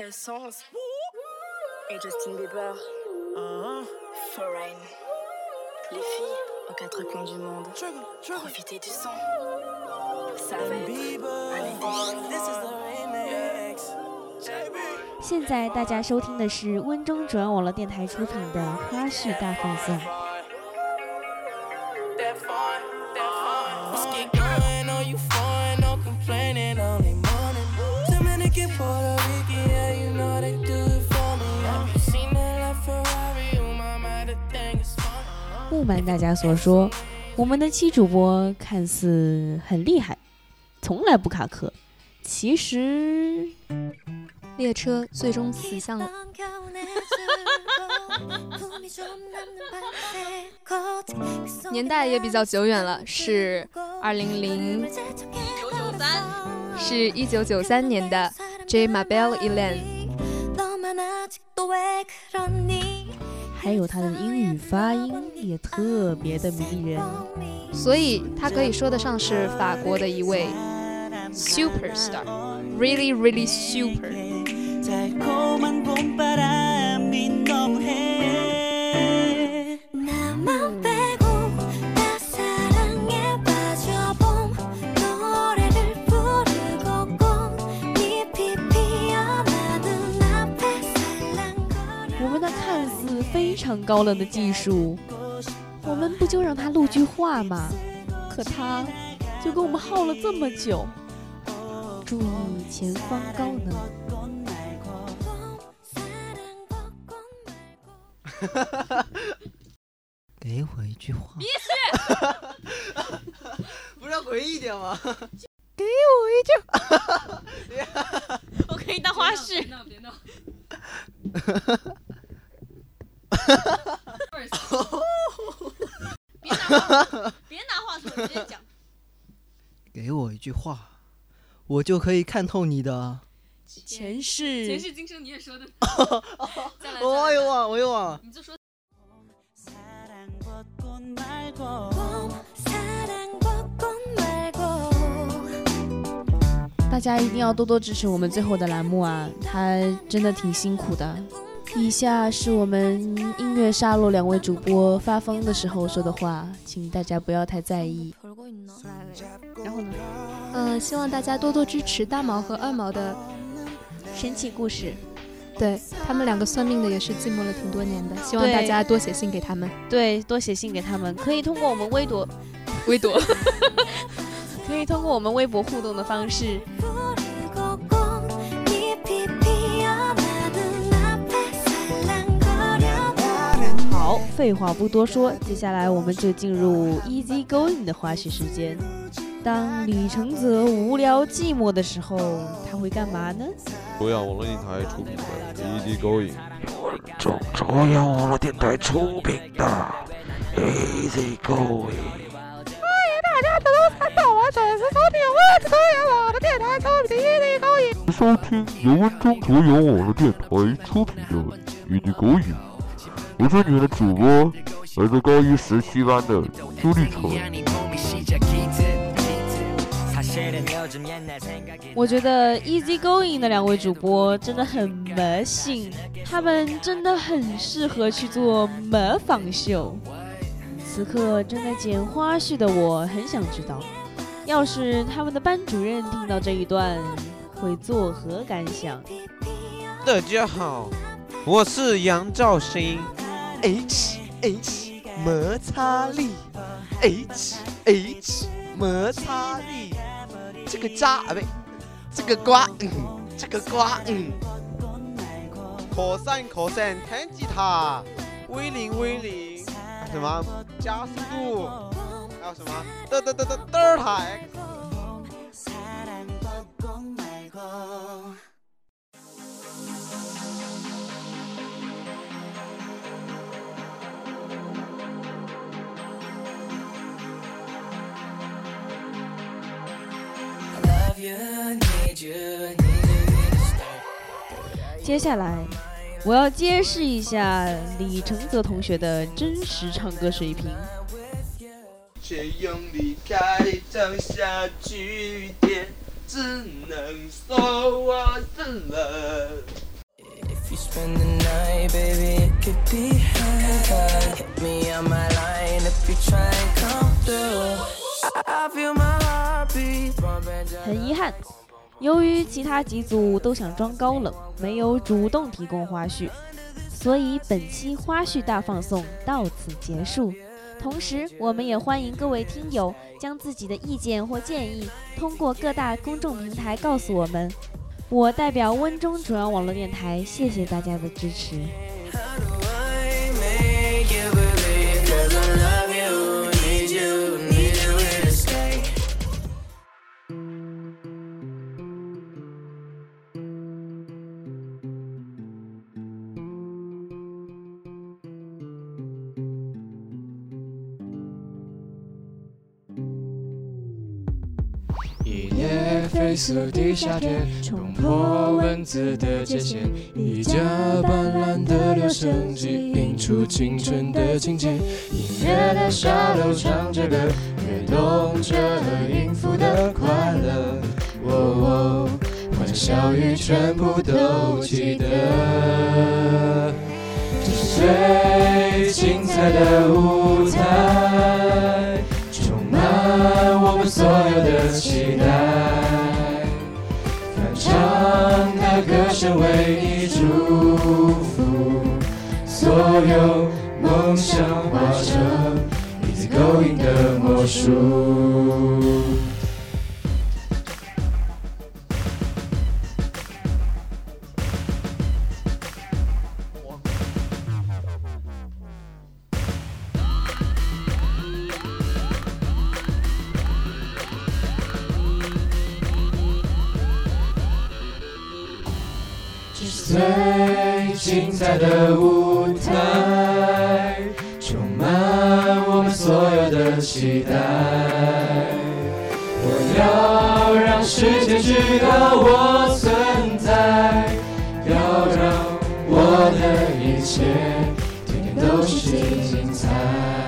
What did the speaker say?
Essence et Justin Bieber. Foreign. Les filles aux quatre coins du monde. Profitez du son. Ça va être un été. 现在大家收听的是温中转网络电台出品的花絮大放送。Get 不瞒大家所说，我们的七主播看似很厉害，从来不卡壳，其实列车最终驶向了。年代也比较久远了，是二零零九九三是一九九三年的 J Mabel Elan。还有他的英语发音也特别的迷人。所以他可以说得上是法国的一位 superstar，really really super。常高冷的技术，我们不就让他录句话吗？可他就跟我们耗了这么久。注意前方高能！给我一句话。闭嘴！不是要回忆一点吗？给我一句。我可以当花絮。别闹！别闹！别闹 别拿话筒，直接讲。给我一句话，我就可以看透你的前世。前世今生你也说的。我又忘，我又忘。你就说。大家一定要多多支持我们最后的栏目啊，他真的挺辛苦的。以下是我们音乐沙漏两位主播发疯的时候说的话，请大家不要太在意。然后呢？嗯，希望大家多多支持大毛和二毛的，神奇故事，对他们两个算命的也是寂寞了挺多年的，希望大家多写信给他们。对，多写信给他们，可以通过我们微博，微博，可以通过我们微博互动的方式。废话不多说，接下来我们就进入 Easy Going 的花絮时间。当李承泽无聊寂寞的时候，他会干嘛呢？中央网络电台出品的《Easy Going》，中中央网络电台出品的《Easy Going》。收听由温中卓阳网络电台出品的《Easy Going》，我是你们的主播，来自高一十七班的朱立成。我觉得 Easy Going 的两位主播真的很魔性，他们真的很适合去做模仿秀。此刻正在剪花絮的我，很想知道，要是他们的班主任听到这一段，会作何感想？大家好，我是杨兆兴，H H 摩擦力，H H 摩擦力，这个渣啊不对，这个瓜，嗯，这个瓜，嗯，扩散扩散弹吉他，威灵威灵，什么？加速度，还有什么？嘚嘚嘚嘚嘚儿台。接下来，我要揭示一下李承泽同学的真实唱歌水平。却用离开找下句点，只能说我死了。spend the night, baby, it could be heaven. Hit me on my line if you try and come through. I, I feel my heartbeat bumping just 很遗憾，由于其他几组都想装高冷，没有主动提供花絮，所以本期花絮大放送到此结束。同时，我们也欢迎各位听友将自己的意见或建议通过各大公众平台告诉我们。我代表温中主要网络电台，谢谢大家的支持。一夜飞速的夏天，冲破文字的界限，一架斑斓的留声机映出青春的情节。音乐的沙漏唱着歌，跃动着音符的快乐。哦哦，欢笑语全部都记得。这是最精彩的舞台，期待。翻唱的歌声为你祝福，所有梦想化成一次勾引的魔术。最精彩的舞台，充满我们所有的期待。我要让世界知道我存在，要让我的一切天天都是精彩。